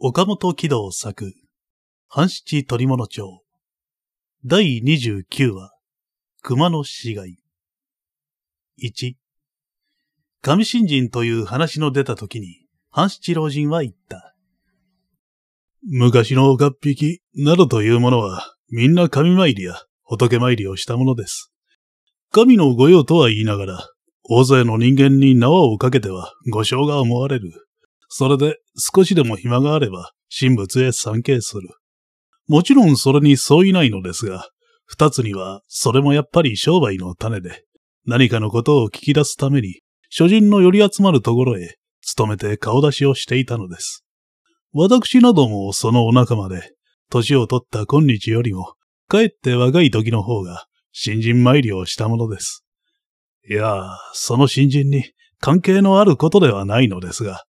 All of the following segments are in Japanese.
岡本喜道作、半七鳥物町、第29話、熊の死骸。1、上新人という話の出た時に、半七老人は言った。昔の岡っ引きなどというものは、みんな神参りや仏参りをしたものです。神の御用とは言いながら、大勢の人間に縄をかけては御章が思われる。それで少しでも暇があれば神仏へ参詣する。もちろんそれに相違ないのですが、二つにはそれもやっぱり商売の種で、何かのことを聞き出すために、諸人の寄り集まるところへ、勤めて顔出しをしていたのです。私などもそのお仲間で、年を取った今日よりも、かえって若い時の方が、新人参りをしたものです。いやその新人に関係のあることではないのですが、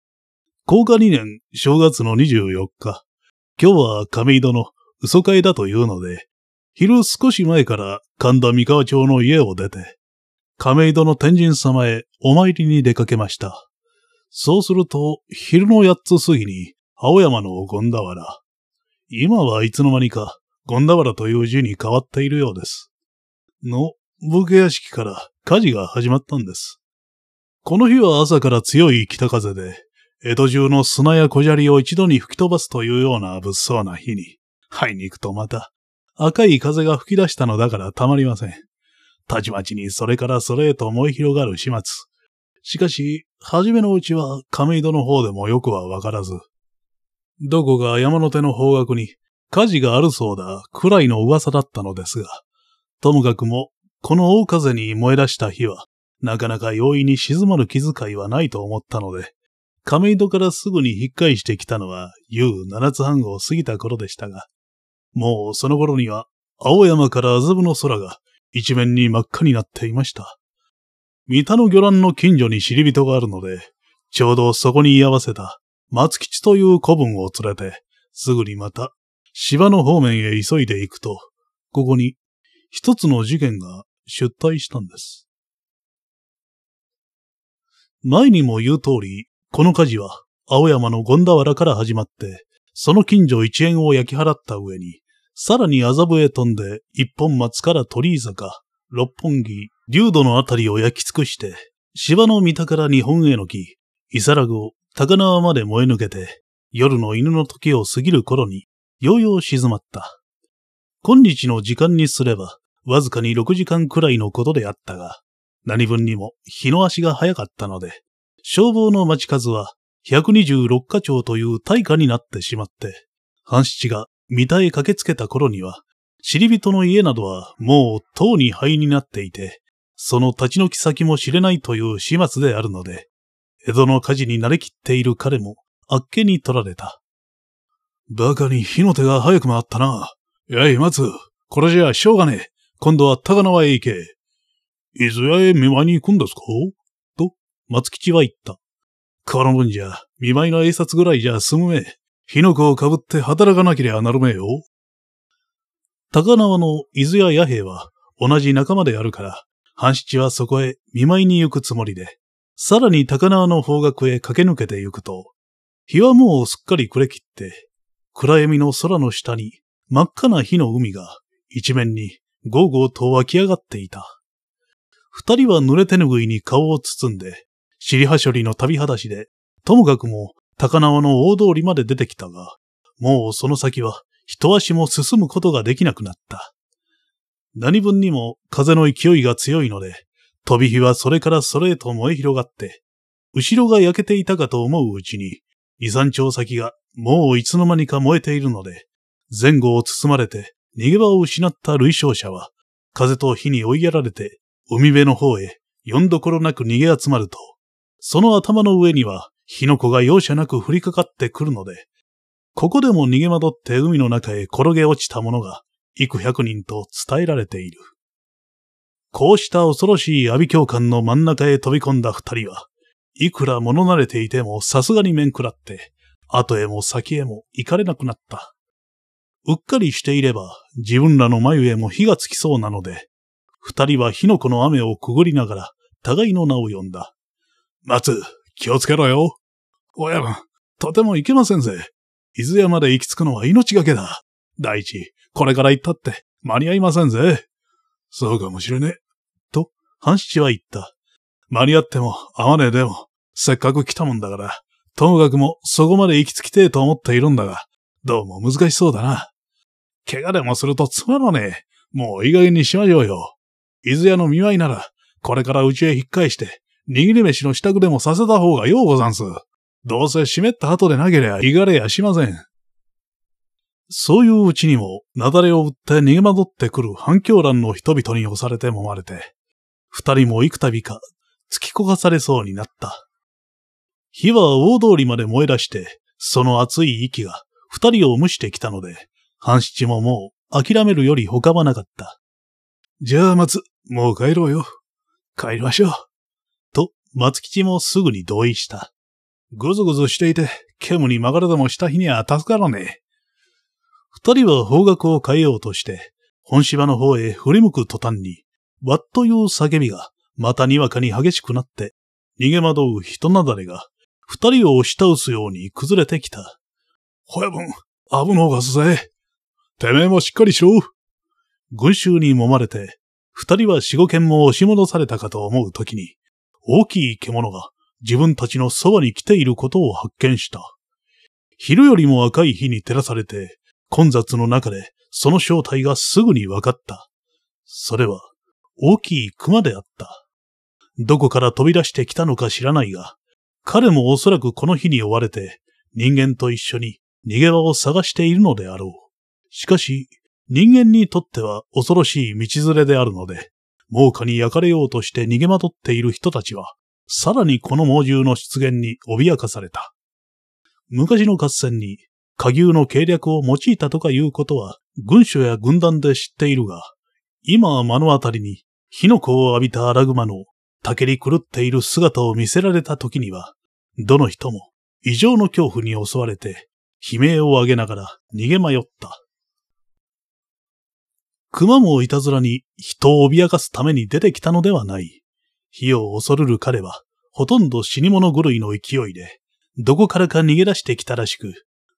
高価2年正月の24日、今日は亀戸の嘘会だというので、昼少し前から神田三河町の家を出て、亀戸の天神様へお参りに出かけました。そうすると、昼の八つ過ぎに、青山の権田原。今はいつの間にか、権田原という字に変わっているようです。の、武家屋敷から火事が始まったんです。この日は朝から強い北風で、江戸中の砂や小砂利を一度に吹き飛ばすというような物騒な日に、入に行くとまた、赤い風が吹き出したのだからたまりません。たちまちにそれからそれへと燃え広がる始末。しかし、初めのうちは亀戸の方でもよくはわからず、どこか山の手の方角に火事があるそうだくらいの噂だったのですが、ともかくも、この大風に燃え出した日は、なかなか容易に静まる気遣いはないと思ったので、亀戸からすぐに引っ返してきたのは、夕七つ半を過ぎた頃でしたが、もうその頃には、青山から麻布の空が一面に真っ赤になっていました。三田の魚卵の近所に知り人があるので、ちょうどそこに居合わせた松吉という子分を連れて、すぐにまた芝の方面へ急いで行くと、ここに一つの事件が出退したんです。前にも言う通り、この火事は青山の権田原から始まって、その近所一円を焼き払った上に、さらに麻布へ飛んで、一本松から鳥居坂、六本木、竜土のあたりを焼き尽くして、芝の三田から日本への木、伊皿子、高輪まで燃え抜けて、夜の犬の時を過ぎる頃に、ようよう静まった。今日の時間にすれば、わずかに6時間くらいのことであったが、何分にも日の足が早かったので、消防の町数は126課長という大化になってしまって、半七が三田へ駆けつけた頃には、知り人の家などはもう塔に灰になっていて、その立ち退き先も知れないという始末であるので、江戸の火事に慣れきっている彼もあっけに取られた。バカに火の手が早く回ったな。やい、松、これじゃしょうがねえ。今度は高輪へ行け。伊豆屋へ見舞いに行くんですか、松吉は言った。この分じゃ、見舞いの挨拶ぐらいじゃ済むめ。火の粉をかぶって働かなけりゃなるめよ。高輪の伊豆屋弥平は同じ仲間であるから、半七はそこへ見舞いに行くつもりで、さらに高輪の方角へ駆け抜けて行くと、日はもうすっかり暮れ切って、暗闇の空の下に真っ赤な火の海が一面にゴーゴーと湧き上がっていた。二人は濡れ手ぬぐいに顔を包んで、尻はしょりの旅裸足で、ともかくも高輪の大通りまで出てきたが、もうその先は一足も進むことができなくなった。何分にも風の勢いが強いので、飛び火はそれからそれへと燃え広がって、後ろが焼けていたかと思ううちに、二三丁先がもういつの間にか燃えているので、前後を包まれて逃げ場を失った類勝者は、風と火に追いやられて、海辺の方へ、よんどころなく逃げ集まると、その頭の上には火の粉が容赦なく降りかかってくるので、ここでも逃げ惑って海の中へ転げ落ちた者が幾百人と伝えられている。こうした恐ろしい阿鼻教官の真ん中へ飛び込んだ二人は、いくら物慣れていてもさすがに面食らって、後へも先へも行かれなくなった。うっかりしていれば自分らの眉へも火がつきそうなので、二人は火の粉の雨をくぐりながら互いの名を呼んだ。松、気をつけろよ。親分、とてもいけませんぜ。伊豆屋まで行き着くのは命がけだ。第一、これから行ったって間に合いませんぜ。そうかもしれねえ。と、半七は言った。間に合っても、合わねえでも、せっかく来たもんだから、ともかくもそこまで行き着きてえと思っているんだが、どうも難しそうだな。怪我でもするとつまらねえ。もういい加減にしましょうよ。伊豆屋の見舞いなら、これからうちへ引っ返して、握り飯の支度でもさせた方がようござんす。どうせ湿った後でなけりゃ、いがれやしません。そういううちにも、雪崩を打って逃げ惑ってくる反響乱の人々に押されて揉まれて、二人も幾度か突き焦がされそうになった。火は大通りまで燃え出して、その熱い息が二人を蒸してきたので、半七ももう諦めるより他はなかった。じゃあ松、もう帰ろうよ。帰りましょう。松吉もすぐに同意した。ぐずぐずしていて、煙に曲がるでもした日には助からねえ。二人は方角を変えようとして、本芝の方へ振り向く途端に、わっという叫びが、またにわかに激しくなって、逃げ惑う人なだれが、二人を押し倒すように崩れてきた。親分、危のうがすぜ。てめえもしっかりしろ。群衆に揉まれて、二人は四五軒も押し戻されたかと思うときに、大きい獣が自分たちのそばに来ていることを発見した。昼よりも赤い火に照らされて、混雑の中でその正体がすぐに分かった。それは大きい熊であった。どこから飛び出してきたのか知らないが、彼もおそらくこの日に追われて人間と一緒に逃げ場を探しているのであろう。しかし、人間にとっては恐ろしい道連れであるので、猛火に焼かれようとして逃げ惑っている人たちは、さらにこの猛獣の出現に脅かされた。昔の合戦に、下牛の計略を用いたとかいうことは、軍所や軍団で知っているが、今は目の当たりに、火の粉を浴びた荒熊の、たけり狂っている姿を見せられた時には、どの人も異常の恐怖に襲われて、悲鳴を上げながら逃げ迷った。熊もいたずらに人を脅かすために出てきたのではない。火を恐るる彼は、ほとんど死に物狂いの勢いで、どこからか逃げ出してきたらしく、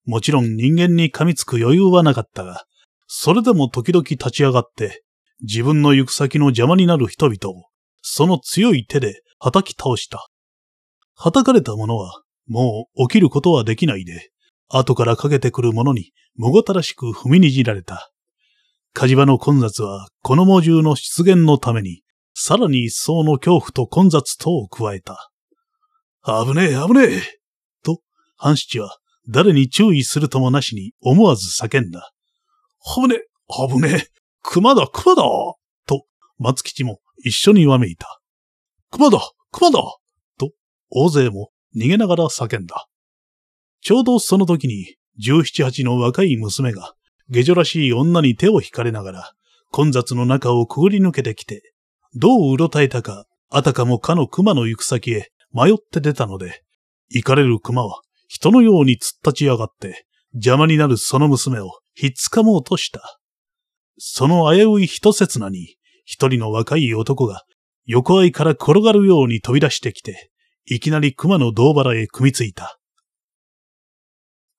もちろん人間に噛みつく余裕はなかったが、それでも時々立ち上がって、自分の行く先の邪魔になる人々を、その強い手で叩き倒した。叩かれた者は、もう起きることはできないで、後からかけてくる者に、もごたらしく踏みにじられた。火事場の混雑は、この猛獣の出現のために、さらに一層の恐怖と混雑とを加えた。危ねえ、危ねえと、半七は誰に注意するともなしに思わず叫んだ。危ねえ、危ねえ、熊だ、熊だと、松吉も一緒にわめいた。熊だ、熊だと、大勢も逃げながら叫んだ。ちょうどその時に、十七八の若い娘が、下女らしい女に手を引かれながら、混雑の中をくぐり抜けてきて、どううろたえたか、あたかもかの熊の行く先へ迷って出たので、行かれる熊は人のように突っ立ち上がって、邪魔になるその娘をひっつかもうとした。その危うい一刹那に、一人の若い男が横合いから転がるように飛び出してきて、いきなり熊の胴腹へ組みついた。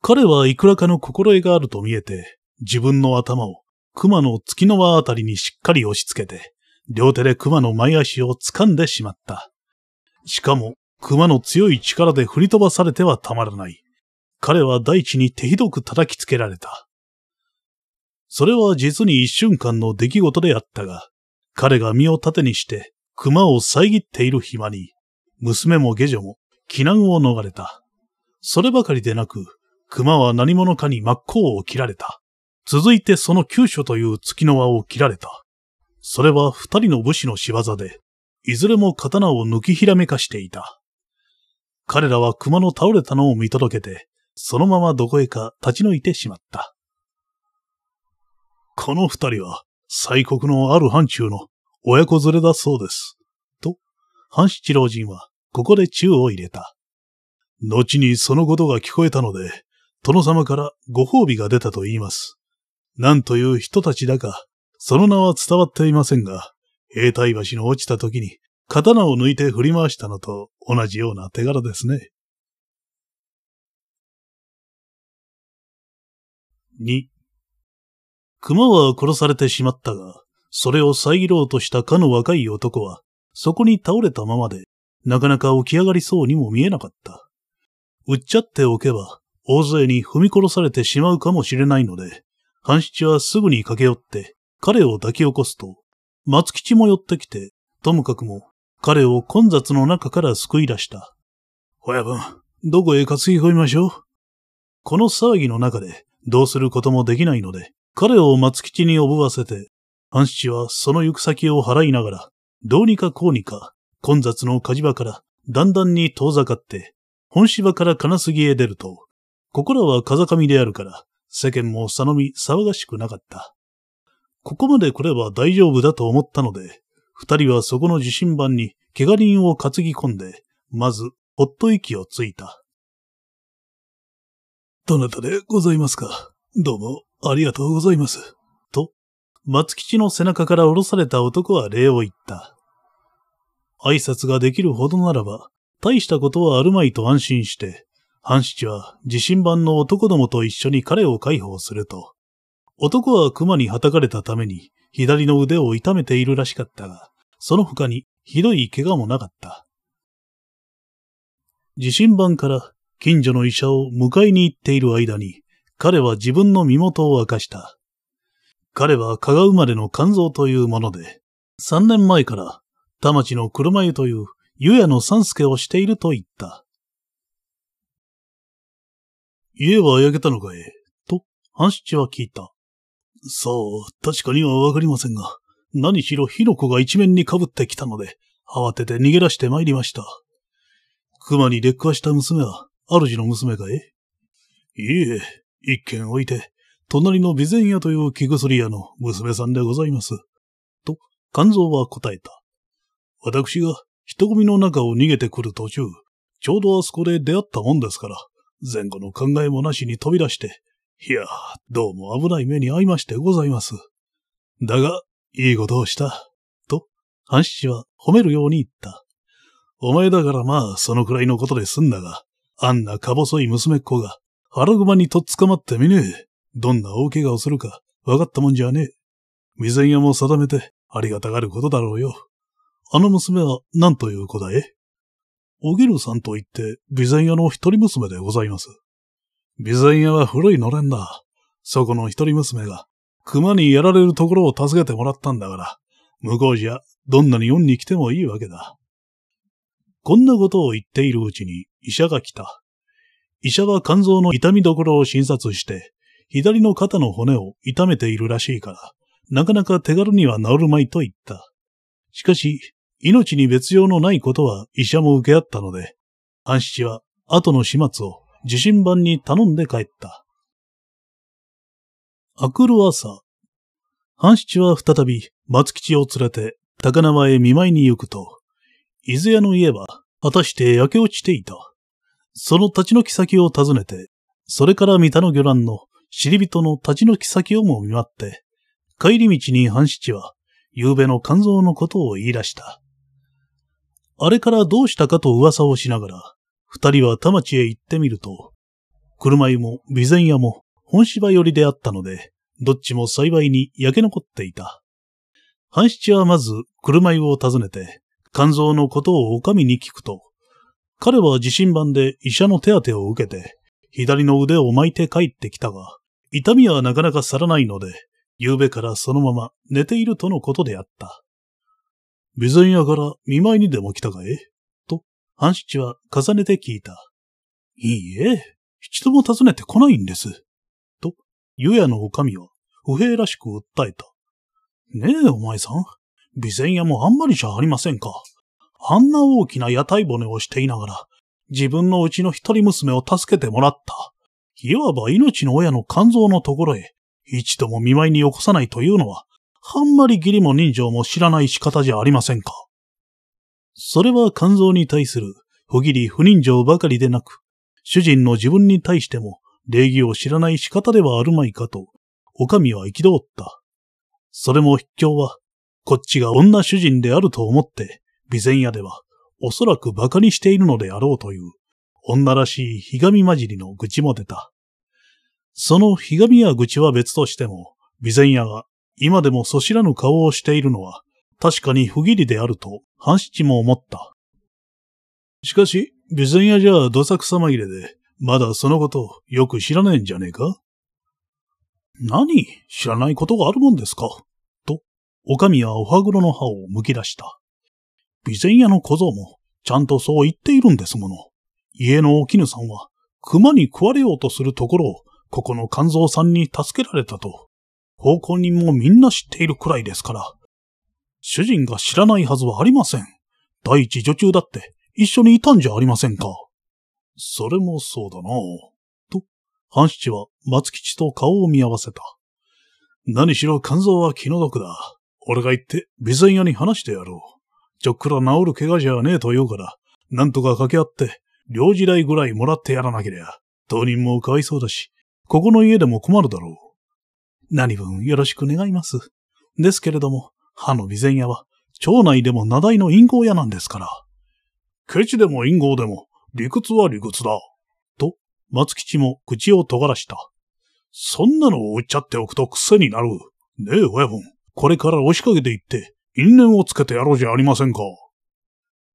彼はいくらかの心得があると見えて、自分の頭を熊の月の輪あたりにしっかり押し付けて、両手で熊の前足を掴んでしまった。しかも、熊の強い力で振り飛ばされてはたまらない。彼は大地に手ひどく叩きつけられた。それは実に一瞬間の出来事であったが、彼が身を盾にして熊を遮っている暇に、娘も下女も避難を逃れた。そればかりでなく、熊は何者かに真っ向を切られた。続いてその急所という月の輪を切られた。それは二人の武士の仕業で、いずれも刀を抜きひらめかしていた。彼らは熊の倒れたのを見届けて、そのままどこへか立ち退いてしまった。この二人は、西国のある範疇の親子連れだそうです。と、半七老人はここで宙を入れた。後にそのことが聞こえたので、殿様からご褒美が出たと言います。何という人たちだか、その名は伝わっていませんが、兵隊橋の落ちた時に刀を抜いて振り回したのと同じような手柄ですね。2、熊は殺されてしまったが、それを遮ろうとしたかの若い男は、そこに倒れたままで、なかなか起き上がりそうにも見えなかった。売っちゃっておけば、大勢に踏み殺されてしまうかもしれないので、半七はすぐに駆け寄って、彼を抱き起こすと、松吉も寄ってきて、ともかくも、彼を混雑の中から救い出した。親分、どこへ担ぎ込みましょう？この騒ぎの中で、どうすることもできないので、彼を松吉におぶわせて、半七はその行く先を払いながら、どうにかこうにか、混雑の火事場からだんだんに遠ざかって、本芝から金杉へ出ると、ここらは風上であるから、世間もさのみ騒がしくなかった。ここまで来れば大丈夫だと思ったので、二人はそこの地震盤に怪我人を担ぎ込んで、まず、ほっと息をついた。どなたでございますか？どうも、ありがとうございます。と、松吉の背中から下ろされた男は礼を言った。挨拶ができるほどならば、大したことはあるまいと安心して、半七は地震盤の男どもと一緒に彼を解放すると、男は熊に叩かれたために左の腕を痛めているらしかったが、その他にひどい怪我もなかった。地震盤から近所の医者を迎えに行っている間に、彼は自分の身元を明かした。彼は加賀生まれの肝臓というもので、三年前から田町の車湯という湯屋の三助をしていると言った。家は焼けたのかい？と、半七は聞いた。そう、確かにはわかりませんが、何しろ火の粉が一面に被ってきたので、慌てて逃げ出して参りました。熊に劣化した娘は、主の娘かい？いいえ、一軒置いて、隣の備前屋という木薬屋の娘さんでございます。と、肝臓は答えた。私が人混みの中を逃げてくる途中、ちょうどあそこで出会ったもんですから、前後の考えもなしに飛び出して、いや、どうも危ない目に遭いましてございます。だが、いいことをした。と、半七は褒めるように言った。お前だからまあ、そのくらいのことで済んだが、あんなか細い娘っ子が、腹熊にとっ捕まってみねえ。どんな大怪我をするか、分かったもんじゃねえ。未然屋も定めて、ありがたがることだろうよ。あの娘は何という子だいおぎるさんと言って、備前屋の一人娘でございます。備前屋は古いのれんだ。そこの一人娘が、熊にやられるところを助けてもらったんだから、向こうじゃ、どんなに恩に来てもいいわけだ。こんなことを言っているうちに、医者が来た。医者は肝臓の痛みどころを診察して、左の肩の骨を痛めているらしいから、なかなか手軽には治るまいと言った。しかし、命に別用のないことは医者も受け合ったので、半七は後の始末を受信版に頼んで帰った。明くる朝、半七は再び松吉を連れて高輪へ見舞いに行くと、伊豆屋の家は果たして焼け落ちていた。その立ち退き先を訪ねて、それから三田の魚卵の知り人の立ち退き先をも見舞って、帰り道に半七は、夕べの肝臓のことを言い出した。あれからどうしたかと噂をしながら、二人は田町へ行ってみると、車湯も備前屋も本芝寄りであったので、どっちも幸いに焼け残っていた。半七はまず車湯を訪ねて、肝臓のことをお上に聞くと、彼は地震盤で医者の手当てを受けて、左の腕を巻いて帰ってきたが、痛みはなかなか去らないので、夕べからそのまま寝ているとのことであった。備前屋から見舞いにでも来たかい半七は重ねて聞いた。いいえ、一度も訪ねてこないんです。と、湯屋のおかみは不平らしく訴えた。ねえ、お前さん。備前屋もあんまりじゃありませんか。あんな大きな屋台骨をしていながら、自分のうちの一人娘を助けてもらった。いわば命の親の肝臓のところへ、一度も見舞いに起こさないというのは、あんまり義理も人情も知らない仕方じゃありませんか。それは肝臓に対する不義理不人情ばかりでなく、主人の自分に対しても礼儀を知らない仕方ではあるまいかと、お上は憤った。それも筆境は、こっちが女主人であると思って、備前屋では、おそらく馬鹿にしているのであろうという、女らしいひがみ混じりの愚痴も出た。そのひがみや愚痴は別としても、備前屋が今でもそ知らぬ顔をしているのは、確かに不義理であると、半七も思った。しかし、備前屋じゃどさくさ紛れで、まだそのことよく知らねえんじゃねえか？何？知らないことがあるもんですか？と、おかみはおはぐろの歯を剥き出した。備前屋の小僧も、ちゃんとそう言っているんですもの。家のお絹さんは、熊に食われようとするところを、ここの肝臓さんに助けられたと、奉公人もみんな知っているくらいですから。主人が知らないはずはありません。第一女中だって一緒にいたんじゃありませんか。それもそうだなと、半七は松吉と顔を見合わせた。何しろ肝臓は気の毒だ。俺が行って備前屋に話してやろう。ちょっくら治る怪我じゃねえと言うから、なんとか掛け合って、領事代ぐらいもらってやらなけりゃ、当人もかわいそうだし、ここの家でも困るだろう。何分よろしく願います。ですけれども、歯の備前屋は、町内でも名代の陰謀屋なんですから。ケチでも陰謀でも、理屈は理屈だ。と、松吉も口を尖らした。そんなのを売っちゃっておくと癖になる。ねえ、親分。これから押しかけていって、因縁をつけてやろうじゃありませんか。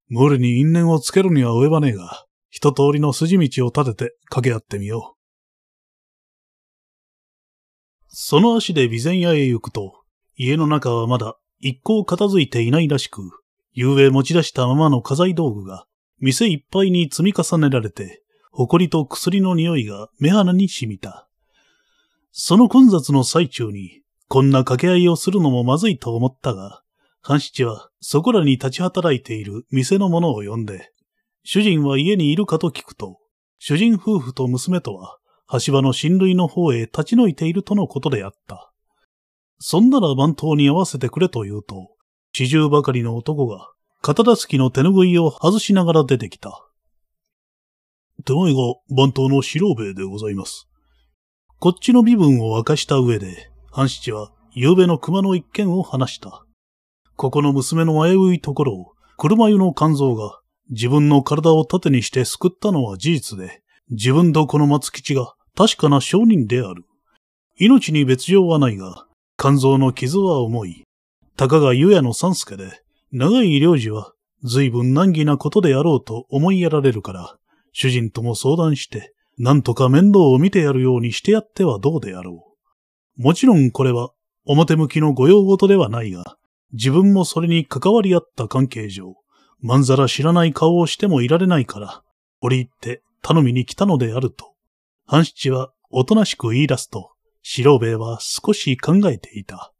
無理に因縁をつけるには及ばねえが、一通りの筋道を立てて掛け合ってみよう。その足で備前屋へ行くと、家の中はまだ一向片付いていないらしく、夕べ持ち出したままの家財道具が、店いっぱいに積み重ねられて、埃と薬の匂いが目鼻に染みた。その混雑の最中に、こんな掛け合いをするのもまずいと思ったが、半七はそこらに立ち働いている店の者を呼んで、主人は家にいるかと聞くと、主人夫婦と娘とは、橋場の親類の方へ立ち退いているとのことであった。そんなら番頭に合わせてくれと言うと、四十ばかりの男が、肩たすきの手ぬぐいを外しながら出てきた。手前が番頭の四郎兵衛でございます。こっちの身分を明かした上で、半七は夕べの熊の一件を話した。ここの娘の危ういところを、車湯の肝臓が自分の体を盾にして救ったのは事実で、自分とこの松吉が確かな証人である。命に別状はないが、肝臓の傷は重い。たかが湯屋の三助で、長い領事は随分難儀なことであろうと思いやられるから、主人とも相談して、なんとか面倒を見てやるようにしてやってはどうであろう。もちろんこれは表向きの御用事ではないが、自分もそれに関わり合った関係上、まんざら知らない顔をしてもいられないから、折り入って頼みに来たのであると。半七はおとなしく言い出すと、白兵衛は少し考えていた。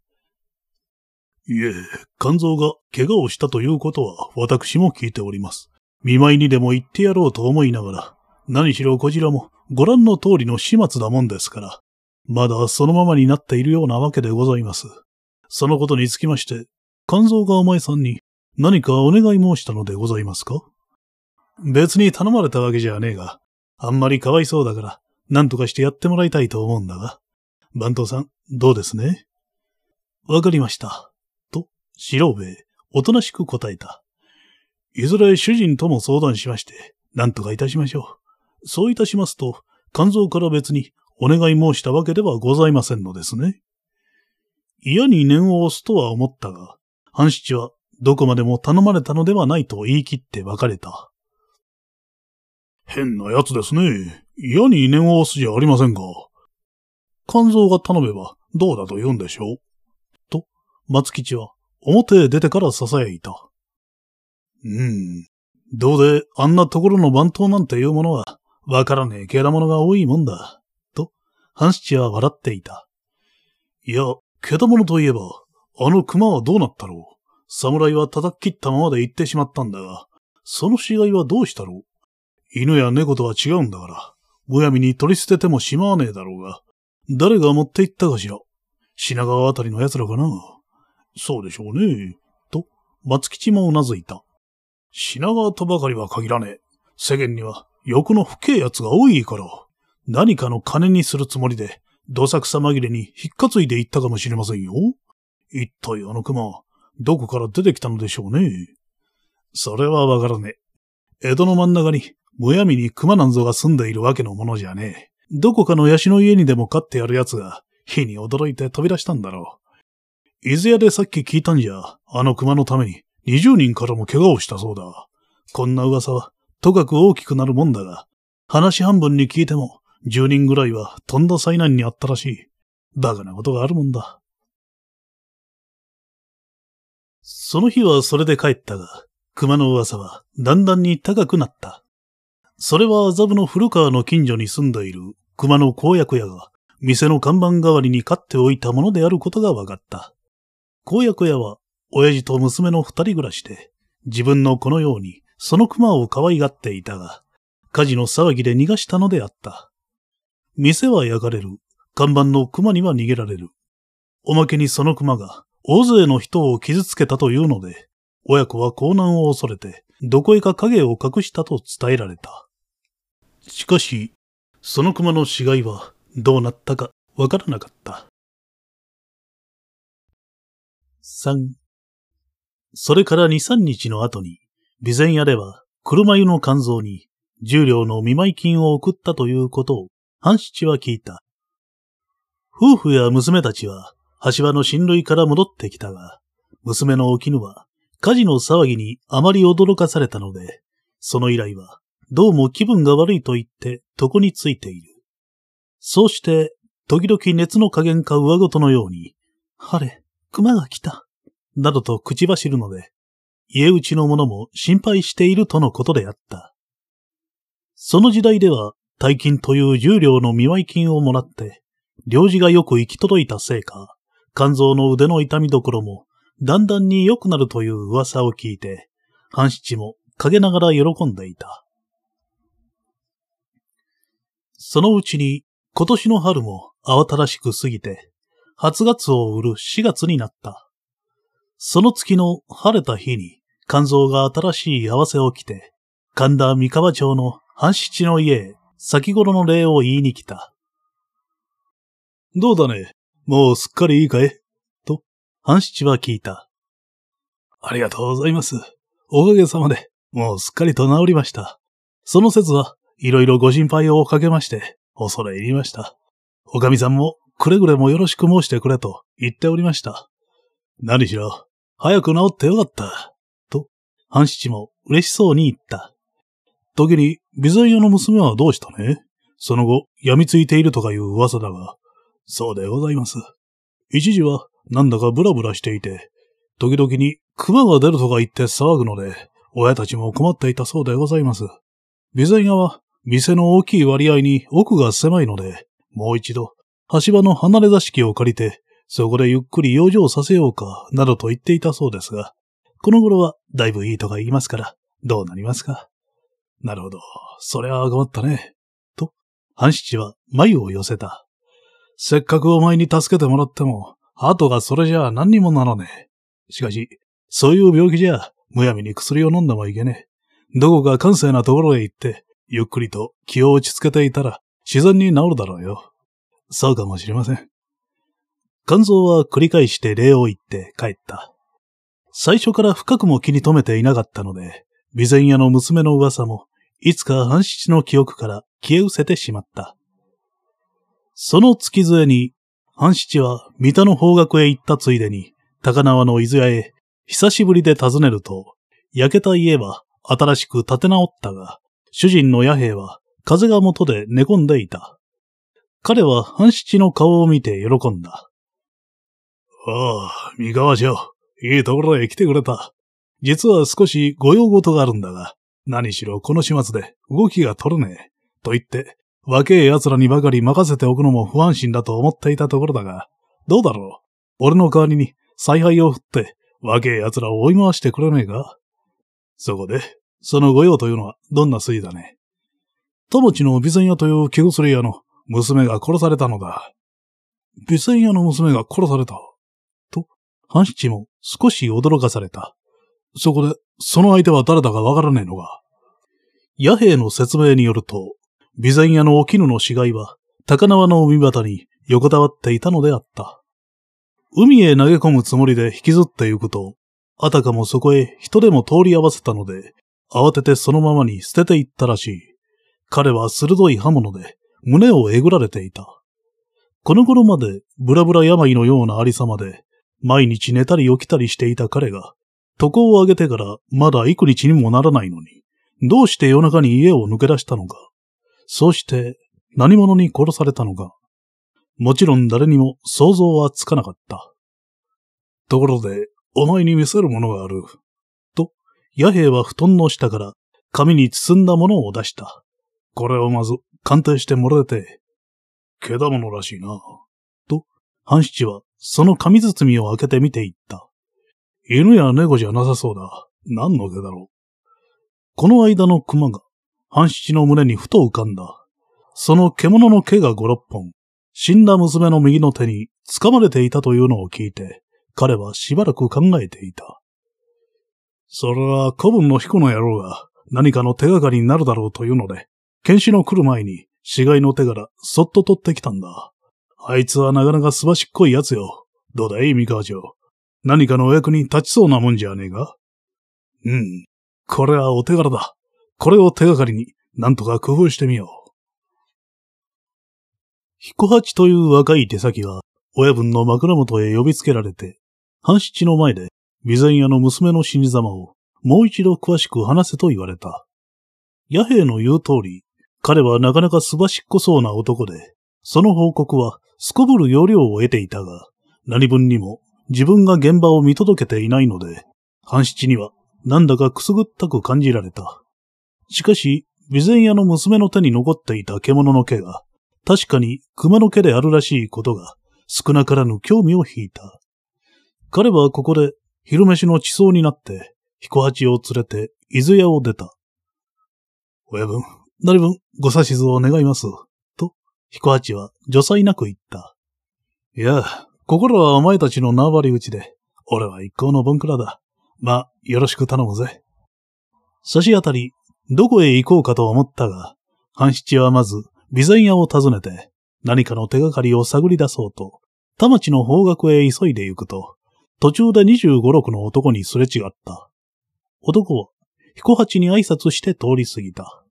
いえ、肝臓が怪我をしたということは私も聞いております。見舞いにでも行ってやろうと思いながら、何しろこちらもご覧の通りの始末だもんですから、まだそのままになっているようなわけでございます。そのことにつきまして、肝臓がお前さんに何かお願い申したのでございますか？別に頼まれたわけじゃねえが、あんまりかわいそうだから、何とかしてやってもらいたいと思うんだが。番頭さん、どうですね？わかりました。と、白兵衛、おとなしく答えた。いずれ主人とも相談しまして、何とかいたしましょう。そういたしますと、肝臓から別にお願い申したわけではございませんのですね。嫌に念を押すとは思ったが、半七はどこまでも頼まれたのではないと言い切って別れた。変な奴ですね。嫌に念を押すじゃありませんか。肝臓が頼めばどうだと言うんでしょうと、松吉は表へ出てから囁いた。うん。どうであんなところの番頭なんていうものは、わからねえけだものが多いもんだ。と、半七は笑っていた。いや、けだものといえば、あの熊はどうなったろう。侍は叩き切ったままで行ってしまったんだが、その死骸はどうしたろう。犬や猫とは違うんだから、むやみに取り捨ててもしまわねえだろうが、誰が持って行ったかしら品川あたりの奴らかなそうでしょうね。と、松吉もうなずいた。品川とばかりは限らねえ。世間には欲の不敬奴が多いから、何かの金にするつもりで、どさくさ紛れに引っ担いで行ったかもしれませんよ。一体あの熊、どこから出てきたのでしょうね。それはわからねえ。江戸の真ん中に、むやみに熊なんぞが住んでいるわけのものじゃねえ。どこかのヤシの家にでも飼ってやる奴が、火に驚いて飛び出したんだろう。伊豆屋でさっき聞いたんじゃ、あの熊のために20人からも怪我をしたそうだ。こんな噂は、とかく大きくなるもんだが、話半分に聞いても、10人ぐらいはとんだ災難にあったらしい。バカなことがあるもんだ。その日はそれで帰ったが、熊の噂はだんだんに高くなった。それは麻布の古川の近所に住んでいる熊の公約屋が店の看板代わりに飼っておいたものであることが分かった。公約屋は親父と娘の二人暮らしで自分のこのようにその熊を可愛がっていたが、火事の騒ぎで逃がしたのであった。店は焼かれる。看板の熊には逃げられる。おまけにその熊が大勢の人を傷つけたというので、親子は高難を恐れて、どこへか影を隠したと伝えられた。しかし、その熊の死骸はどうなったかわからなかった。三。それから二三日の後に、備前屋では車湯の肝臓に重量の見舞い金を送ったということを、半七は聞いた。夫婦や娘たちは、橋場の親類から戻ってきたが、娘のお絹は、火事の騒ぎにあまり驚かされたので、その以来は、どうも気分が悪いと言って床についている。そうして、時々熱の加減か上ごとのように、晴れ、熊が来た、などと口走るので、家内の者も心配しているとのことであった。その時代では、大金という重量の見舞い金をもらって、領事がよく行き届いたせいか、肝臓の腕の痛みどころも、だんだんに良くなるという噂を聞いて、半七も陰ながら喜んでいた。そのうちに今年の春も慌ただしく過ぎて、初月を売る4月になった。その月の晴れた日に、肝臓が新しい合わせを着て、神田三河町の半七の家へ先頃の礼を言いに来た。どうだね？もうすっかりいいかい？と、半七は聞いた。ありがとうございます。おかげさまで、もうすっかりと治りました。その説はいろいろご心配をかけまして、恐れ入りました。おかみさんも、くれぐれもよろしく申してくれと言っておりました。何しろ、早く治ってよかった。と、半七も嬉しそうに言った。時に、備前屋の娘はどうしたね？その後、病みついているとかいう噂だが、そうでございます。一時は、なんだかブラブラしていて、時々に熊が出るとか言って騒ぐので、親たちも困っていたそうでございます。備前屋は店の大きい割合に奥が狭いので、もう一度、橋場の離れ座敷を借りて、そこでゆっくり養生させようか、などと言っていたそうですが、この頃はだいぶいいとか言いますから、どうなりますか？なるほど、それは困ったね。と、半七は眉を寄せた。せっかくお前に助けてもらっても、後がそれじゃ何にもならねえ。しかし、そういう病気じゃ、むやみに薬を飲んでもいけねえ。どこか閑静なところへ行って、ゆっくりと気を落ち着けていたら自然に治るだろうよ。そうかもしれません。肝臓は繰り返して礼を言って帰った。最初から深くも気に留めていなかったので、備前屋の娘の噂も、いつか半七の記憶から消え失せてしまった。その月末に、半七は三田の方角へ行ったついでに、高輪の伊豆屋へ久しぶりで訪ねると、焼けた家は新しく建て直ったが、主人の野兵は風が元で寝込んでいた。彼は半七の顔を見て喜んだ。ああ、三河町、いいところへ来てくれた。実は少しご用事があるんだが、何しろこの始末で動きが取れねえ。と言って、若え奴らにばかり任せておくのも不安心だと思っていたところだが、どうだろう？俺の代わりに采配を振って、若え奴らを追い回してくれねえか？そこで、その御用というのはどんな推移だね。友地の備前屋という気薬屋の娘が殺されたのだ。備前屋の娘が殺された？と、半七も少し驚かされた。そこで、その相手は誰だかわからねえのが。野兵の説明によると、備前屋のお絹の死骸は、高輪の海端に横たわっていたのであった。海へ投げ込むつもりで引きずってゆくと、あたかもそこへ人でも通り合わせたので、慌ててそのままに捨てていったらしい。彼は鋭い刃物で、胸をえぐられていた。この頃までブラブラ病のようなありさまで、毎日寝たり起きたりしていた彼が、床を上げてからまだ幾日にもならないのに、どうして夜中に家を抜け出したのか。そして何者に殺されたのか。もちろん誰にも想像はつかなかった。ところで、お前に見せるものがある。と、野兵は布団の下から紙に包んだものを出した。これをまず鑑定してもらえて。毛玉らしいな。と、半七はその紙包みを開けてみていった。犬や猫じゃなさそうだ。何の毛だろう。この間の熊が半七の胸にふと浮かんだ。その獣の毛が五六本、死んだ娘の右の手に掴まれていたというのを聞いて、彼はしばらく考えていた。それは古文の彦の野郎が何かの手がかりになるだろうというので、剣士の来る前に死骸の手からそっと取ってきたんだ。あいつはなかなかすばしっこいやつよ。どうだい、三河城。何かのお役に立ちそうなもんじゃねえか？うん。これはお手柄だ。これを手がかりに、なんとか工夫してみよう。彦八という若い手先は、親分の枕元へ呼びつけられて、半七の前で、備前屋の娘の死に様を、もう一度詳しく話せと言われた。野兵の言う通り、彼はなかなかすばしっこそうな男で、その報告はすこぶる要領を得ていたが、何分にも自分が現場を見届けていないので、半七にはなんだかくすぐったく感じられた。しかし、備前屋の娘の手に残っていた獣の毛が、確かに熊の毛であるらしいことが少なからぬ興味を引いた。彼はここで昼飯の地層になって彦八を連れて伊豆屋を出た。親分、何分ご指図を願います。と、彦八は女才なく言った。いや、心はお前たちの縄張り打ちで、俺は一向のボンクラだ。まあ、よろしく頼むぜ。差し当たり、どこへ行こうかと思ったが、半七はまず備前屋を訪ねて、何かの手がかりを探り出そうと、田町の方角へ急いで行くと、途中で25、6の男にすれ違った。男は、彦八に挨拶して通り過ぎた。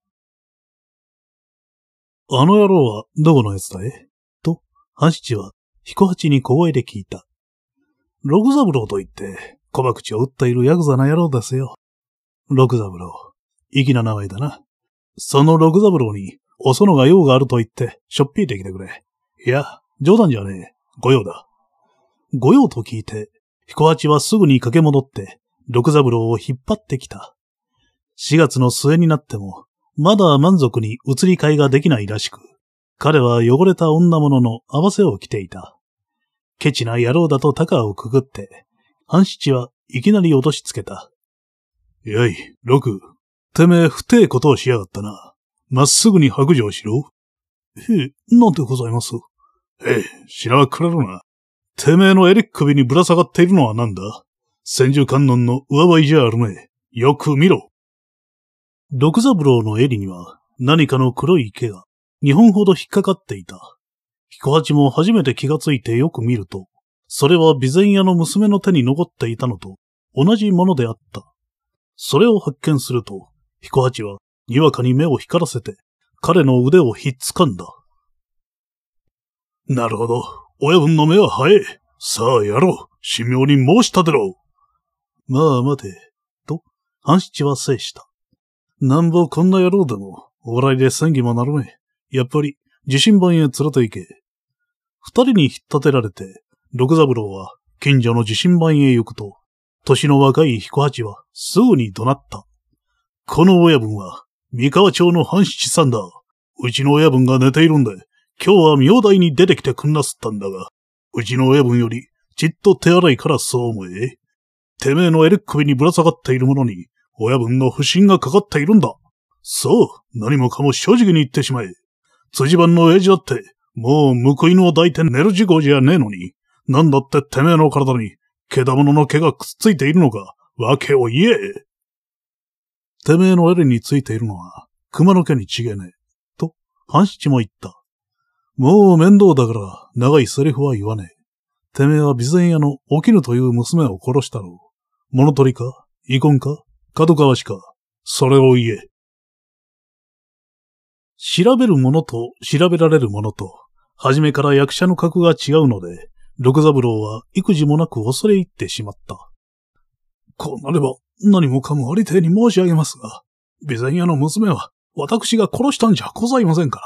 あの野郎はどこのやつだい？と、半七は彦八に小声で聞いた。六三郎と言って、小博口を打っているヤクザな野郎ですよ。六三郎。粋な名前だな。その六三郎にお園が用があると言って、しょっぴいてきてくれ。いや、冗談じゃねえ。御用だ。御用と聞いて、彦八はすぐに駆け戻って、六三郎を引っ張ってきた。4月の末になっても、まだ満足に移り替えができないらしく、彼は汚れた女物の合わせを着ていた。ケチな野郎だと高をくぐって、半七はいきなり落としつけた。やい、六、てめえ不定ことをしやがったな。まっすぐに白状しろ。へえ、なんでございます？ええ、知らくれるな。てめえのエリック首にぶら下がっているのは何だ?千住観音の上張りじゃあるめ。よく見ろ。六三郎の襟には何かの黒い毛が二本ほど引っかかっていた。彦八も初めて気がついてよく見ると、それは備前屋の娘の手に残っていたのと同じものであった。それを発見すると、彦八はにわかに目を光らせて、彼の腕をひっつかんだ。なるほど。親分の目は早い。さあやろう。神妙に申し立てろ。まあ待て。と、半七は制した。なんぼこんな野郎でも、お笑いで戦議もなるめ。やっぱり、地震盤へ連れて行け。二人に引っ立てられて、六三郎は近所の地震盤へ行くと、年の若い彦八はすぐに怒鳴った。この親分は三河町の半七さんだ。うちの親分が寝ているんで、今日は明大に出てきてくんなすったんだが、うちの親分よりちっと手荒いからそう思え。てめえのエレッ首にぶら下がっているものに、親分の不信がかかっているんだ。そう、何もかも正直に言ってしまえ。辻番の親父だって、もう報いの抱いて寝る事故じゃねえのに、なんだっててめえの体に、毛玉の毛がくっついているのか、わけを言え。てめえの襟についているのは、熊の毛に違えねえ。と、半七も言った。もう面倒だから、長いセリフは言わねえ。てめえは備前屋の起きぬという娘を殺したろう。物取りか？遺恨か？角川しか？それを言え。調べるものと調べられるものと、初めから役者の格が違うので、六三郎は育児もなく恐れ入ってしまった。こうなれば何もかもありてに申し上げますが、備前屋の娘は私が殺したんじゃございませんから、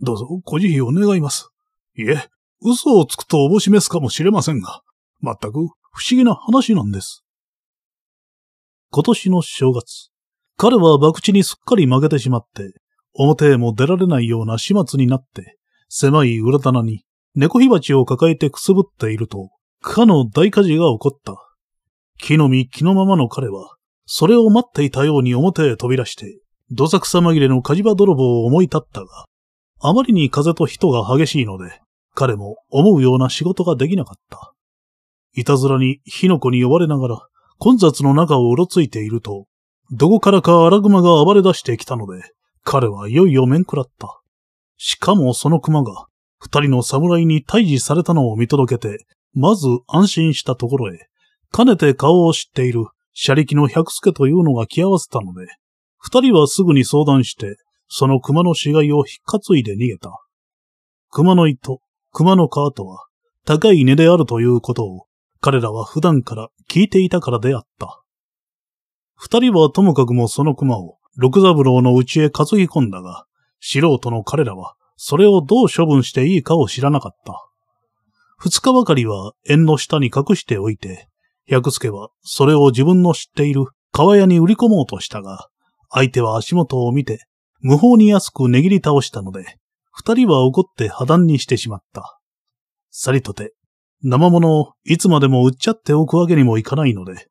どうぞご慈悲を願います。いえ、嘘をつくとおぼしめすかもしれませんが、全く不思議な話なんです。今年の正月、彼は博打にすっかり負けてしまって、表へも出られないような始末になって、狭い裏棚に猫火鉢を抱えてくすぶっていると、かの大火事が起こった。木の実木のままの彼は、それを待っていたように表へ飛び出して、どさくさ紛れの火事場泥棒を思い立ったが、あまりに風と人が激しいので、彼も思うような仕事ができなかった。いたずらに火の粉に呼ばれながら、混雑の中をうろついていると、どこからか荒熊が暴れ出してきたので、彼はいよいよ面食らった。しかもその熊が、二人の侍に退治されたのを見届けて、まず安心したところへ、かねて顔を知っている、車力の百助というのが来合わせたので、二人はすぐに相談して、その熊の死骸を引っ担いで逃げた。熊の糸、熊の皮とは、高い値であるということを、彼らは普段から聞いていたからであった。二人はともかくもその熊を六三郎の家へ担ぎ込んだが、素人の彼らはそれをどう処分していいかを知らなかった。二日ばかりは縁の下に隠しておいて、百助はそれを自分の知っている川屋に売り込もうとしたが、相手は足元を見て、無法に安く握り倒したので、二人は怒って破談にしてしまった。さりとて、生物をいつまでも売っちゃっておくわけにもいかないので、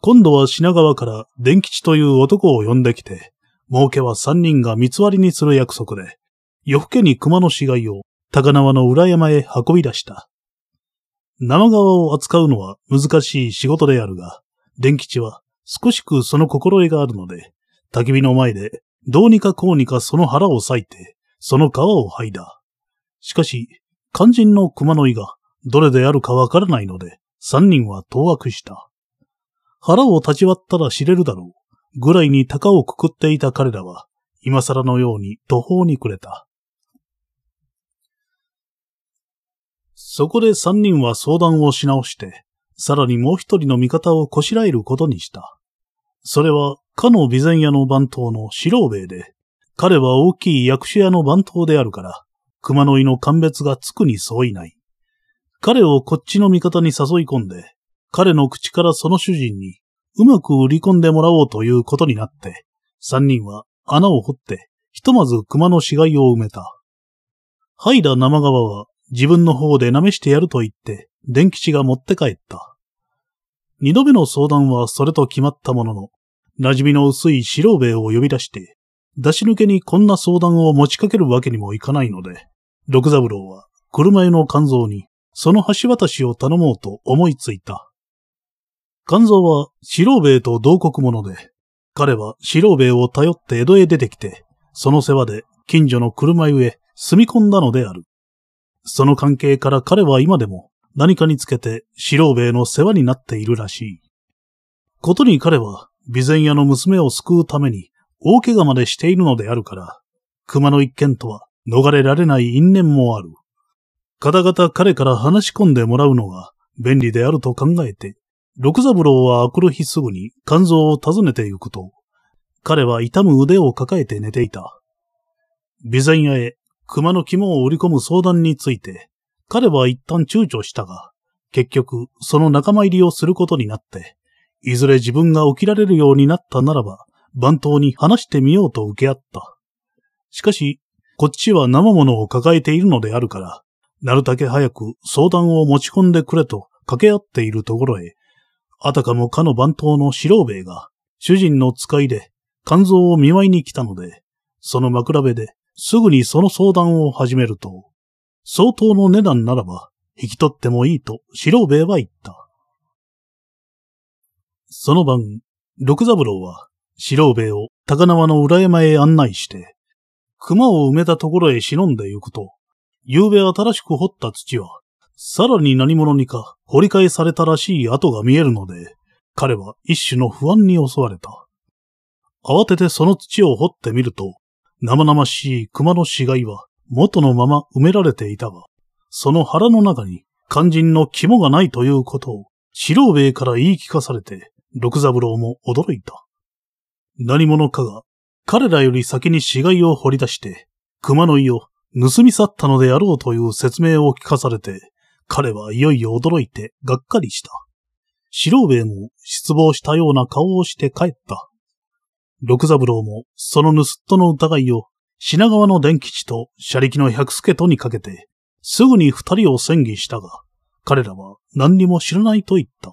今度は品川から伝吉という男を呼んできて、儲けは三人が三つ割りにする約束で、夜更けに熊の死骸を高輪の裏山へ運び出した。生川を扱うのは難しい仕事であるが、伝吉は少しくその心得があるので、焚き火の前でどうにかこうにかその腹を裂いて、その皮を剥いだ。しかし、肝心の熊の胃がどれであるかわからないので、三人は当惑した。腹を立ち割ったら知れるだろう。ぐらいに鷹をくくっていた彼らは、今更のように途方に暮れた。そこで三人は相談をし直して、さらにもう一人の味方をこしらえることにした。それは、かの備前屋の番頭の四郎兵衛で、彼は大きい役所屋の番頭であるから、熊の井の鑑別がつくに相違ない。彼をこっちの味方に誘い込んで、彼の口からその主人にうまく売り込んでもらおうということになって、三人は穴を掘って、ひとまず熊の死骸を埋めた。ハイダ生川は自分の方で舐めしてやると言って、伝吉が持って帰った。二度目の相談はそれと決まったものの、馴染みの薄い白兵衛を呼び出して、出し抜けにこんな相談を持ちかけるわけにもいかないので、六三郎は車屋の肝臓にその橋渡しを頼もうと思いついた。肝臓は白兵衛と同国者で、彼は白兵衛を頼って江戸へ出てきて、その世話で近所の車湯へ住み込んだのである。その関係から彼は今でも何かにつけて四郎兵衛の世話になっているらしい。ことに彼は備前屋の娘を救うために大怪我までしているのであるから、熊の一件とは逃れられない因縁もある。方々彼から話し込んでもらうのが便利であると考えて、六三郎はあくる日すぐに肝臓を訪ねて行くと、彼は痛む腕を抱えて寝ていた。備前屋へ熊の肝を売り込む相談について、彼は一旦躊躇したが、結局その仲間入りをすることになって、いずれ自分が起きられるようになったならば、番頭に話してみようと受け合った。しかし、こっちは生物を抱えているのであるから、なるだけ早く相談を持ち込んでくれと掛け合っているところへ、あたかもかの番頭の四郎兵衛が、主人の使いで肝臓を見舞いに来たので、その枕辺ですぐにその相談を始めると、相当の値段ならば引き取ってもいいと四郎兵衛は言った。その晩、六三郎は四郎兵衛を高輪の裏山へ案内して、熊を埋めたところへ忍んで行くと、夕べ新しく掘った土は、さらに何者にか掘り返されたらしい跡が見えるので、彼は一種の不安に襲われた。慌ててその土を掘ってみると、生々しい熊の死骸は元のまま埋められていたが、その腹の中に肝心の肝がないということを、四郎兵衛から言い聞かされて、六三郎も驚いた。何者かが、彼らより先に死骸を掘り出して、熊の胃を盗み去ったのであろうという説明を聞かされて、彼はいよいよ驚いてがっかりした。四郎兵衛も失望したような顔をして帰った。六三郎もその盗っ人の疑いを品川の伝吉と車力の百助とにかけて、すぐに二人を戦議したが、彼らは何にも知らないと言った。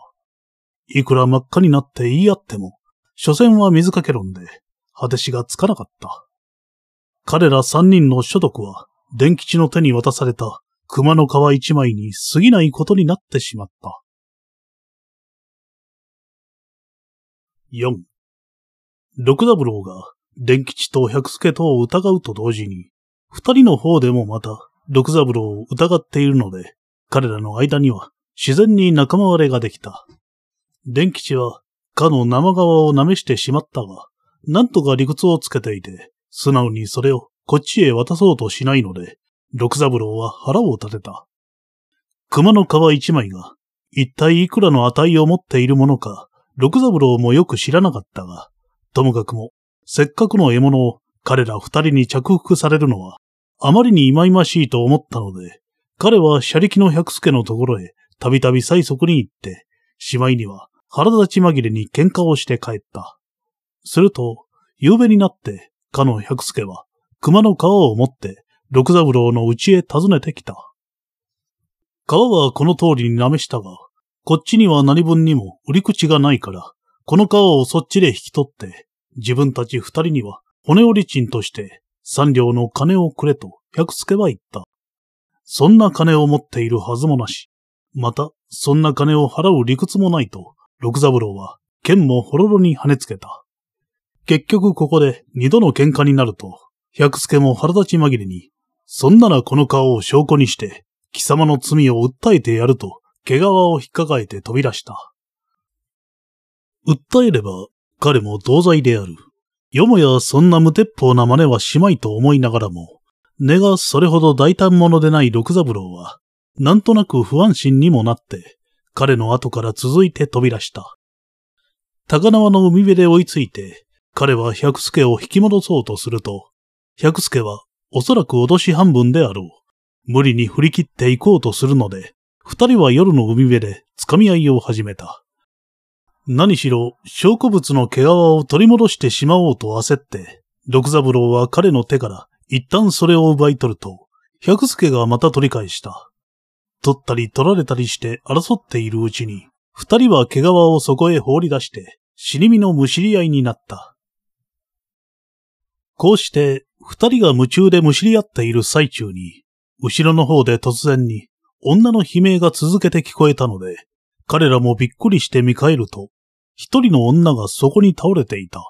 いくら真っ赤になって言い合っても、所詮は水かけ論で、果てしがつかなかった。彼ら三人の所得は、伝吉の手に渡された熊の皮一枚に過ぎないことになってしまった。4. 六三郎が、伝吉と百助とを疑うと同時に、二人の方でもまた、六三郎を疑っているので、彼らの間には自然に仲間割れができた。伝吉は、かの生側を舐めしてしまったが、なんとか理屈をつけていて、素直にそれをこっちへ渡そうとしないので、六三郎は腹を立てた。熊の皮一枚が、一体いくらの値を持っているものか、六三郎もよく知らなかったが、ともかくも、せっかくの獲物を彼ら二人に着服されるのは、あまりに忌々しいと思ったので、彼は車力の百助のところへたびたび催促に行って、しまいには腹立ち紛れに喧嘩をして帰った。すると、夕べになって、かの百助は、熊の皮を持って、六三郎の家へ訪ねてきた。皮はこの通りに舐めしたが、こっちには何分にも売り口がないから、この皮をそっちで引き取って、自分たち二人には骨折り賃として三両の金をくれと百助は言った。そんな金を持っているはずもなし、またそんな金を払う理屈もないと六三郎は剣もほろろに跳ねつけた。結局ここで二度の喧嘩になると、百助も腹立ち紛れに、そんならこの顔を証拠にして、貴様の罪を訴えてやると、毛皮を引っかかえて飛び出した。訴えれば、彼も同罪である。よもやそんな無鉄砲な真似はしまいと思いながらも、根がそれほど大胆者でない六三郎は、なんとなく不安心にもなって、彼の後から続いて飛び出した。高輪の海辺で追いついて、彼は百助を引き戻そうとすると、百助はおそらく脅し半分であろう。無理に振り切って行こうとするので、二人は夜の海辺で掴み合いを始めた。何しろ、証拠物の毛皮を取り戻してしまおうと焦って、六三郎は彼の手から一旦それを奪い取ると、百助がまた取り返した。取ったり取られたりして争っているうちに、二人は毛皮をそこへ放り出して、死に身のむしり合いになった。こうして、二人が夢中でむしり合っている最中に、後ろの方で突然に、女の悲鳴が続けて聞こえたので、彼らもびっくりして見返ると、一人の女がそこに倒れていた。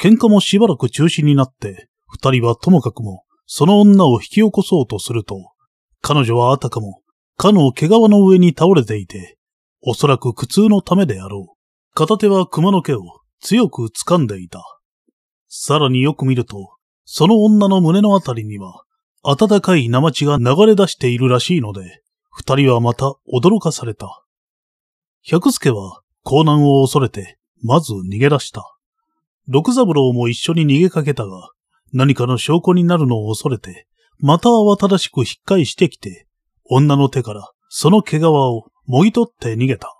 喧嘩もしばらく中止になって、二人はともかくも、その女を引き起こそうとすると、彼女はあたかも、かの毛皮の上に倒れていて、おそらく苦痛のためであろう。片手は熊の毛を強く掴んでいた。さらによく見ると、その女の胸のあたりには、暖かい生血が流れ出しているらしいので、二人はまた驚かされた。百助は、高難を恐れて、まず逃げ出した。六三郎も一緒に逃げかけたが、何かの証拠になるのを恐れて、また慌ただしく引っ返してきて、女の手からその毛皮をもぎ取って逃げた。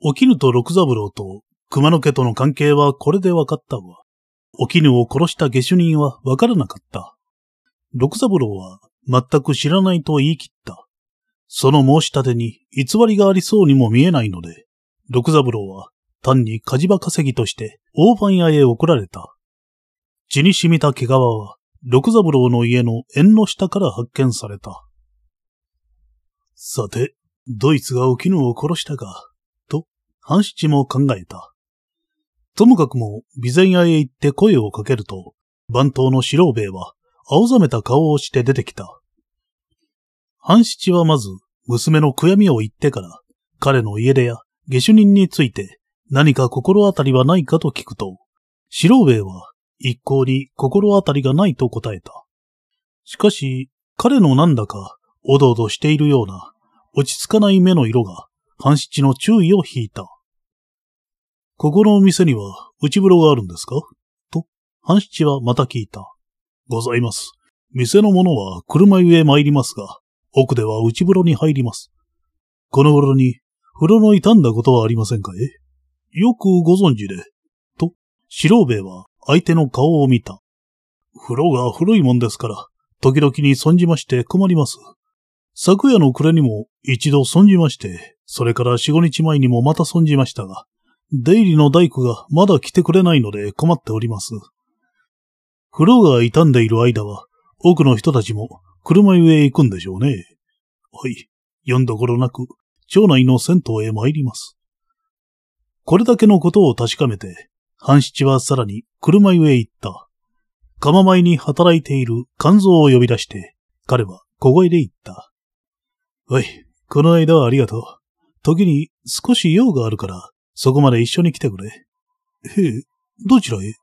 お絹と六三郎と熊野家との関係はこれで分かったが、お絹を殺した下手人は分からなかった。六三郎は全く知らないと言い切った。その申し立てに偽りがありそうにも見えないので、六三郎は単に火事場稼ぎとして大番屋へ送られた。血に染みた毛皮は六三郎の家の縁の下から発見された。さて、ドイツがお絹を殺したか、と、半七も考えた。ともかくも、備前屋へ行って声をかけると、番頭の四郎兵衛は、青ざめた顔をして出てきた。半七はまず、娘の悔やみを言ってから、彼の家出や下手人について、何か心当たりはないかと聞くと、四郎兵衛は一向に心当たりがないと答えた。しかし、彼のなんだか、おどおどしているような、落ち着かない目の色が、半七の注意を引いた。ここのお店には内風呂があるんですか？と、半七はまた聞いた。ございます。店の者は車ゆえ参りますが、奥では内風呂に入ります。この頃に、風呂の傷んだことはありませんかえ？よくご存知で。と、白兵衛は相手の顔を見た。風呂が古いもんですから、時々に損じまして困ります。昨夜の暮れにも一度損じまして、それから四五日前にもまた損じましたが、出入りの大工がまだ来てくれないので困っております。風呂が傷んでいる間は、多くの人たちも車湯へ行くんでしょうね。はい、読んどころなく、町内の銭湯へ参ります。これだけのことを確かめて、半七はさらに車湯へ行った。釜前に働いている肝臓を呼び出して、彼は小声で言った。おい、この間はありがとう。時に少し用があるから、そこまで一緒に来てくれ。へえ、どちらへ？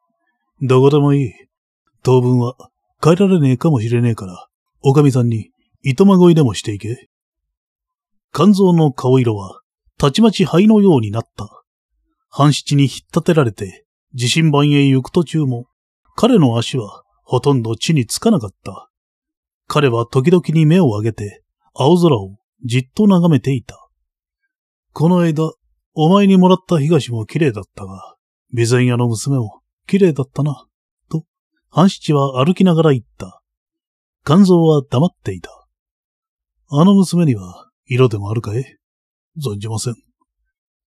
どこでもいい。当分は帰られねえかもしれねえから、おかみさんに糸まごいでもしていけ。肝臓の顔色は、たちまち灰のようになった。半七に引っ立てられて、地震盤へ行く途中も、彼の足はほとんど地につかなかった。彼は時々に目を上げて、青空をじっと眺めていた。この間、お前にもらった東も綺麗だったが、備前屋の娘も綺麗だったな、と、半七は歩きながら言った。肝臓は黙っていた。あの娘には色でもあるかい？存じません。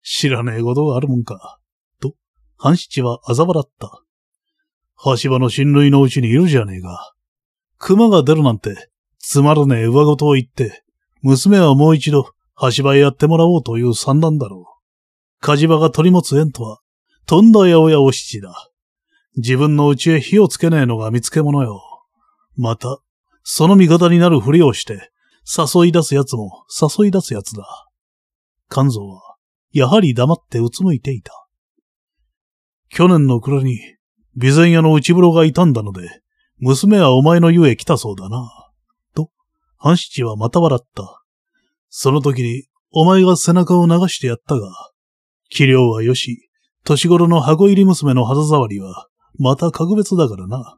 知らねえことがあるもんか。半七は嘲笑った。橋場の親類のうちにいるじゃねえか。熊が出るなんて、つまらねえ上事を言って、娘はもう一度、橋場へやってもらおうという算段だろう。火事場が取り持つ縁とは、とんだ八百屋お七だ。自分の家へ火をつけねえのが見つけ物よ。また、その味方になるふりをして、誘い出す奴も誘い出す奴だ。肝臓は、やはり黙ってうつむいていた。去年の暮れに、備前屋の内風呂が傷んだので、娘はお前の家へ来たそうだな。と、半七はまた笑った。その時に、お前が背中を流してやったが、器量はよし、年頃の箱入り娘の肌触りは、また格別だからな。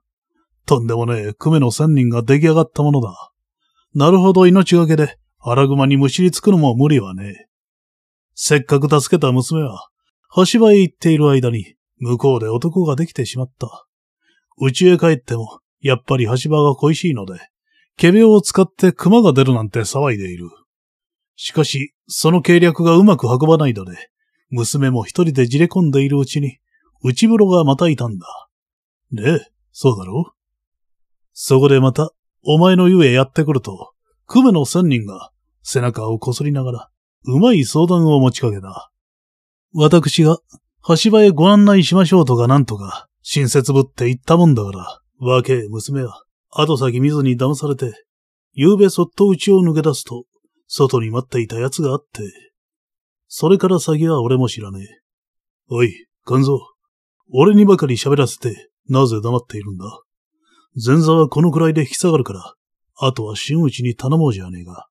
とんでもねえ、久米の千人が出来上がったものだ。なるほど命がけで、荒熊にむしりつくのも無理はねえ。せっかく助けた娘は、橋場へ行っている間に、向こうで男ができてしまった。家へ帰っても、やっぱり橋場が恋しいので、毛病を使って熊が出るなんて騒いでいる。しかし、その計略がうまく運ばないので、娘も一人でじれ込んでいるうちに、内風呂がまたいたんだ。ねえ、そうだろ？うそこでまた、お前の湯へやってくると、久米の三人が背中をこすりながら、うまい相談を持ちかけた。私が、橋場へご案内しましょうとかなんとか、親切ぶって言ったもんだから、若え娘は、後先見ずに騙されて、夕べそっと家を抜け出すと、外に待っていた奴があって、それから先は俺も知らねえ。おい、肝臓、俺にばかり喋らせて、なぜ黙っているんだ前座はこのくらいで引き下がるから、あとは真打ちに頼もうじゃねえが。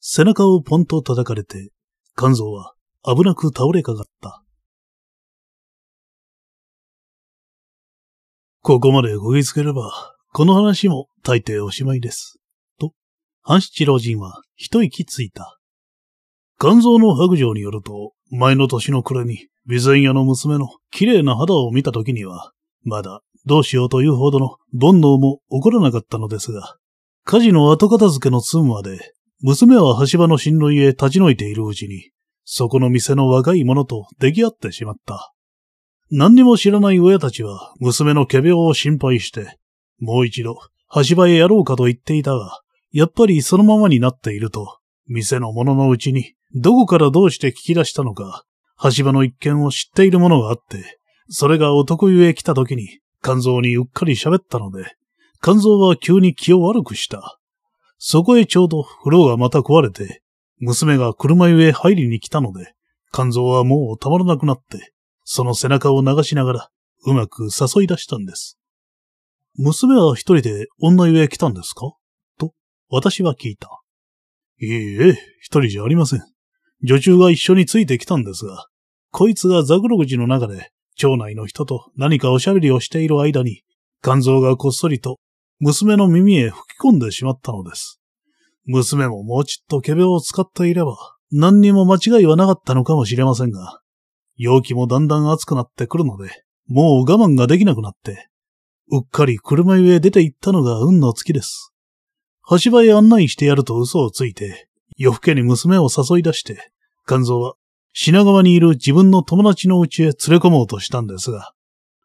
背中をポンと叩かれて、肝臓は危なく倒れかかった。ここまでこぎつければ、この話も大抵おしまいです。と、半七老人は一息ついた。肝臓の白状によると、前の年の暮れに、備前屋の娘の綺麗な肌を見た時には、まだどうしようというほどの煩悩も起こらなかったのですが、火事の後片付けの寸まで、娘は橋場の進路へ立ち退いているうちに、そこの店の若い者と出来合ってしまった。何にも知らない親たちは娘の毛病を心配して、もう一度橋場へやろうかと言っていたが、やっぱりそのままになっていると、店の者のうちにどこからどうして聞き出したのか、橋場の一件を知っている者があって、それが男湯へ来た時に肝臓にうっかり喋ったので、肝臓は急に気を悪くした。そこへちょうど風呂がまた壊れて、娘が車湯へ入りに来たので、肝臓はもうたまらなくなって、その背中を流しながら、うまく誘い出したんです。娘は一人で女湯へ来たんですか？と、私は聞いた。いいえ、一人じゃありません。女中が一緒についてきたんですが、こいつがザグロ口の中で、町内の人と何かおしゃべりをしている間に、肝臓がこっそりと娘の耳へ吹き込んでしまったのです。娘ももうちっと毛病を使っていれば、何にも間違いはなかったのかもしれませんが、陽気もだんだん暑くなってくるので、もう我慢ができなくなって、うっかり車湯へ出て行ったのが運の月です。橋場へ案内してやると嘘をついて、夜更けに娘を誘い出して、肝臓は品川にいる自分の友達の家へ連れ込もうとしたんですが、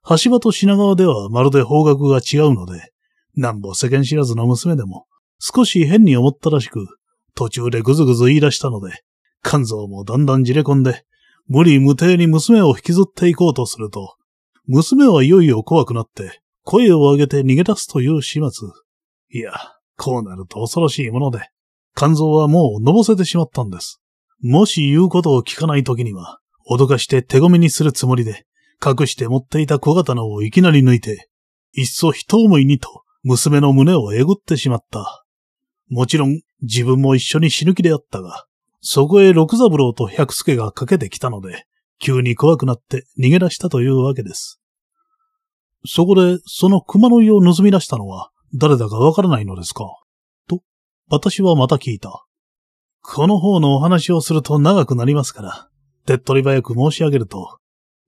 橋場と品川ではまるで方角が違うので、なんぼ世間知らずの娘でも、少し変に思ったらしく、途中でぐずぐず言い出したので、肝臓もだんだんじれ込んで、無理無抵に娘を引きずっていこうとすると、娘はいよいよ怖くなって、声を上げて逃げ出すという始末。いや、こうなると恐ろしいもので、肝臓はもうのぼせてしまったんです。もし言うことを聞かない時には、脅かして手ごみにするつもりで、隠して持っていた小刀をいきなり抜いて、いっそ一思いにと娘の胸をえぐってしまった。もちろん自分も一緒に死ぬ気であったが、そこへ六三郎と百助がかけてきたので、急に怖くなって逃げ出したというわけです。そこで、その熊の湯を盗み出したのは誰だかわからないのですか？と、私はまた聞いた。この方のお話をすると長くなりますから、手っ取り早く申し上げると、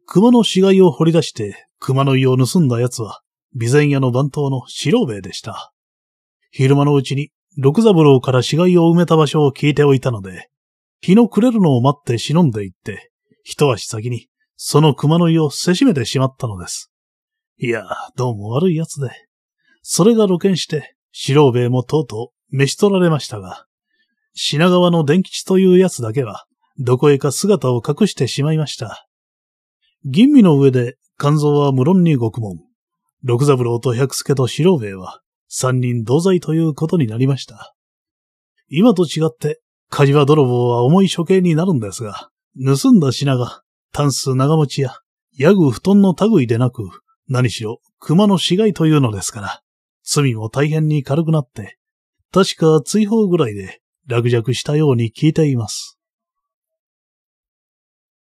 熊の死骸を掘り出して熊の湯を盗んだ奴は、備前屋の番頭の白兵衛でした。昼間のうちに六三郎から死骸を埋めた場所を聞いておいたので、日の暮れるのを待って忍んでいって、一足先にその熊の湯をせしめてしまったのです。いや、どうも悪い奴で。それが露見して、白兵衛もとうとう召し取られましたが、品川の伝吉という奴だけは、どこへか姿を隠してしまいました。吟味の上で、肝臓は無論に獄門。六三郎と百助と白兵衛は、三人同罪ということになりました。今と違って、火事場泥棒は重い処刑になるんですが、盗んだ品が、タンス長持ちや、ヤグ布団の類でなく、何しろ熊の死骸というのですから、罪も大変に軽くなって、確か追放ぐらいで落着したように聞いています。